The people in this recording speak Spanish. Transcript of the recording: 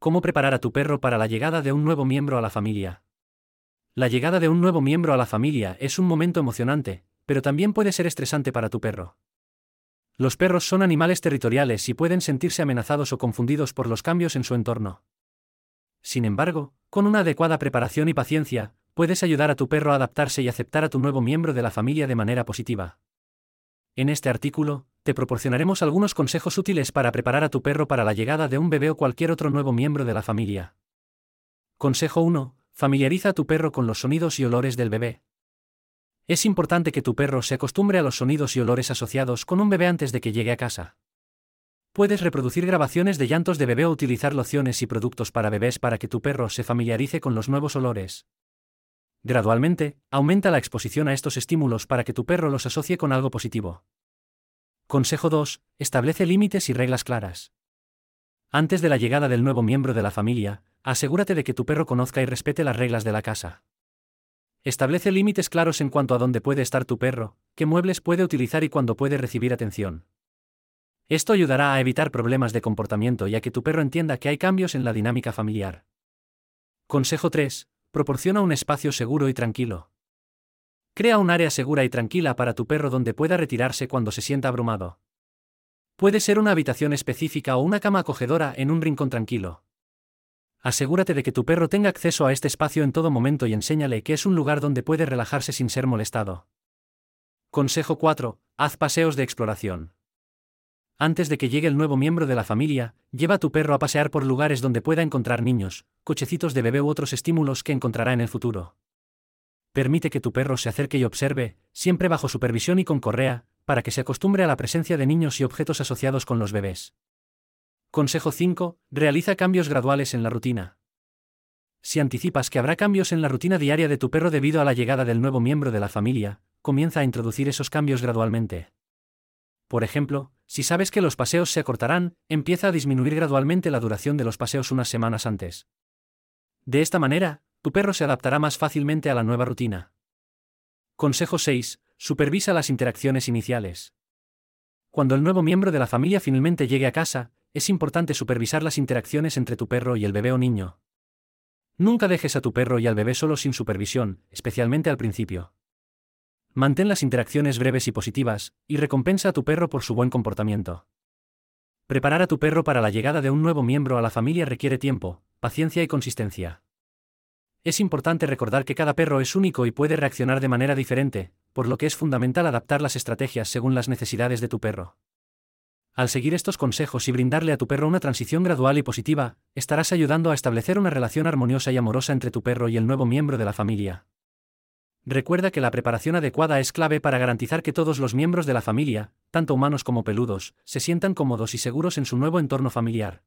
¿Cómo preparar a tu perro para la llegada de un nuevo miembro a la familia? La llegada de un nuevo miembro a la familia es un momento emocionante, pero también puede ser estresante para tu perro. Los perros son animales territoriales y pueden sentirse amenazados o confundidos por los cambios en su entorno. Sin embargo, con una adecuada preparación y paciencia, puedes ayudar a tu perro a adaptarse y aceptar a tu nuevo miembro de la familia de manera positiva. En este artículo, te proporcionaremos algunos consejos útiles para preparar a tu perro para la llegada de un bebé o cualquier otro nuevo miembro de la familia. Consejo 1. Familiariza a tu perro con los sonidos y olores del bebé. Es importante que tu perro se acostumbre a los sonidos y olores asociados con un bebé antes de que llegue a casa. Puedes reproducir grabaciones de llantos de bebé o utilizar lociones y productos para bebés para que tu perro se familiarice con los nuevos olores. Gradualmente, aumenta la exposición a estos estímulos para que tu perro los asocie con algo positivo. Consejo 2. Establece límites y reglas claras. Antes de la llegada del nuevo miembro de la familia, asegúrate de que tu perro conozca y respete las reglas de la casa. Establece límites claros en cuanto a dónde puede estar tu perro, qué muebles puede utilizar y cuándo puede recibir atención. Esto ayudará a evitar problemas de comportamiento y a que tu perro entienda que hay cambios en la dinámica familiar. Consejo 3. Proporciona un espacio seguro y tranquilo. Crea un área segura y tranquila para tu perro donde pueda retirarse cuando se sienta abrumado. Puede ser una habitación específica o una cama acogedora en un rincón tranquilo. Asegúrate de que tu perro tenga acceso a este espacio en todo momento y enséñale que es un lugar donde puede relajarse sin ser molestado. Consejo 4. Haz paseos de exploración. Antes de que llegue el nuevo miembro de la familia, lleva a tu perro a pasear por lugares donde pueda encontrar niños, cochecitos de bebé u otros estímulos que encontrará en el futuro. Permite que tu perro se acerque y observe, siempre bajo supervisión y con correa, para que se acostumbre a la presencia de niños y objetos asociados con los bebés. Consejo 5. Realiza cambios graduales en la rutina. Si anticipas que habrá cambios en la rutina diaria de tu perro debido a la llegada del nuevo miembro de la familia, comienza a introducir esos cambios gradualmente. Por ejemplo, si sabes que los paseos se acortarán, empieza a disminuir gradualmente la duración de los paseos unas semanas antes. De esta manera, tu perro se adaptará más fácilmente a la nueva rutina. Consejo 6. Supervisa las interacciones iniciales. Cuando el nuevo miembro de la familia finalmente llegue a casa, es importante supervisar las interacciones entre tu perro y el bebé o niño. Nunca dejes a tu perro y al bebé solo sin supervisión, especialmente al principio. Mantén las interacciones breves y positivas, y recompensa a tu perro por su buen comportamiento. Preparar a tu perro para la llegada de un nuevo miembro a la familia requiere tiempo, paciencia y consistencia. Es importante recordar que cada perro es único y puede reaccionar de manera diferente, por lo que es fundamental adaptar las estrategias según las necesidades de tu perro. Al seguir estos consejos y brindarle a tu perro una transición gradual y positiva, estarás ayudando a establecer una relación armoniosa y amorosa entre tu perro y el nuevo miembro de la familia. Recuerda que la preparación adecuada es clave para garantizar que todos los miembros de la familia, tanto humanos como peludos, se sientan cómodos y seguros en su nuevo entorno familiar.